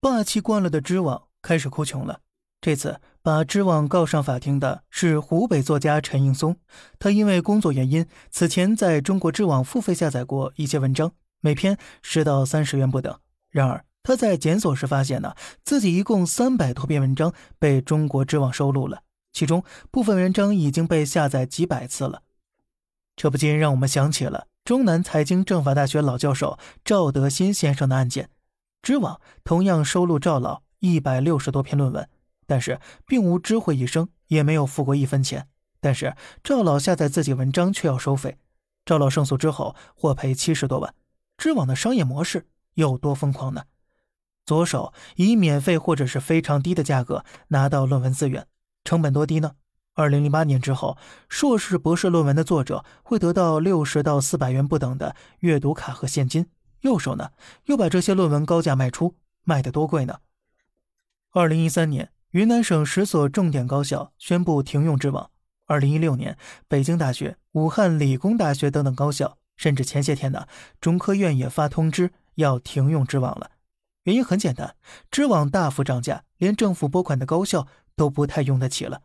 霸气惯了的知网开始哭穷了。这次把知网告上法庭的是湖北作家陈应松，他因为工作原因，此前在中国知网付费下载过一些文章，每篇十到三十元不等。然而他在检索时发现呢，自己一共三百多篇文章被中国知网收录了，其中部分文章已经被下载几百次了。这不禁让我们想起了中南财经政法大学老教授赵德新先生的案件，知网同样收录赵老一百六十多篇论文。但是并无知会一声，也没有付过一分钱。但是赵老下载自己文章却要收费。赵老胜诉之后获赔七十多万。知网的商业模式有多疯狂呢？左手以免费或者是非常低的价格拿到论文资源，成本多低呢？二零零八年之后，硕士、博士论文的作者会得到六十到四百元不等的阅读卡和现金。右手呢，又把这些论文高价卖出，卖得多贵呢？二零一三年。云南省十所重点高校宣布停用知网。二零一六年，北京大学、武汉理工大学等等高校，甚至前些天呢，中科院也发通知要停用知网了。原因很简单，知网大幅涨价，连政府拨款的高校都不太用得起了。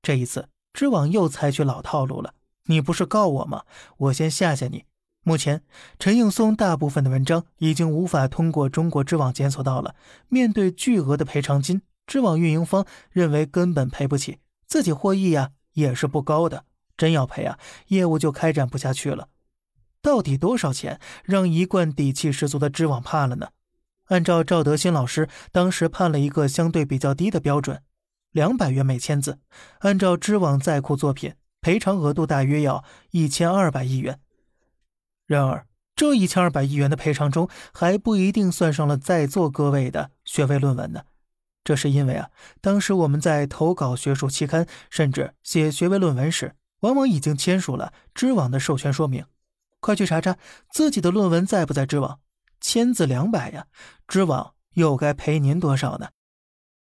这一次，知网又采取老套路了。你不是告我吗？我先吓吓你。目前，陈应松大部分的文章已经无法通过中国知网检索到了。面对巨额的赔偿金。知网运营方认为根本赔不起，自己获益呀也是不高的，真要赔啊，业务就开展不下去了。到底多少钱让一贯底气十足的知网怕了呢？按照赵德新老师当时判了一个相对比较低的标准，两百元每千字，按照知网在库作品，赔偿额度大约要一千二百亿元。然而，这一千二百亿元的赔偿中，还不一定算上了在座各位的学位论文呢。这是因为啊，当时我们在投稿学术期刊，甚至写学位论文时，往往已经签署了知网的授权说明。快去查查自己的论文在不在知网，签字两百呀，知网又该赔您多少呢？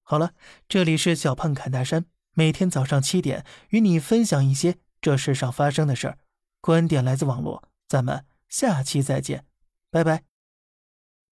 好了，这里是小胖侃大山，每天早上七点与你分享一些这世上发生的事儿，观点来自网络，咱们下期再见，拜拜。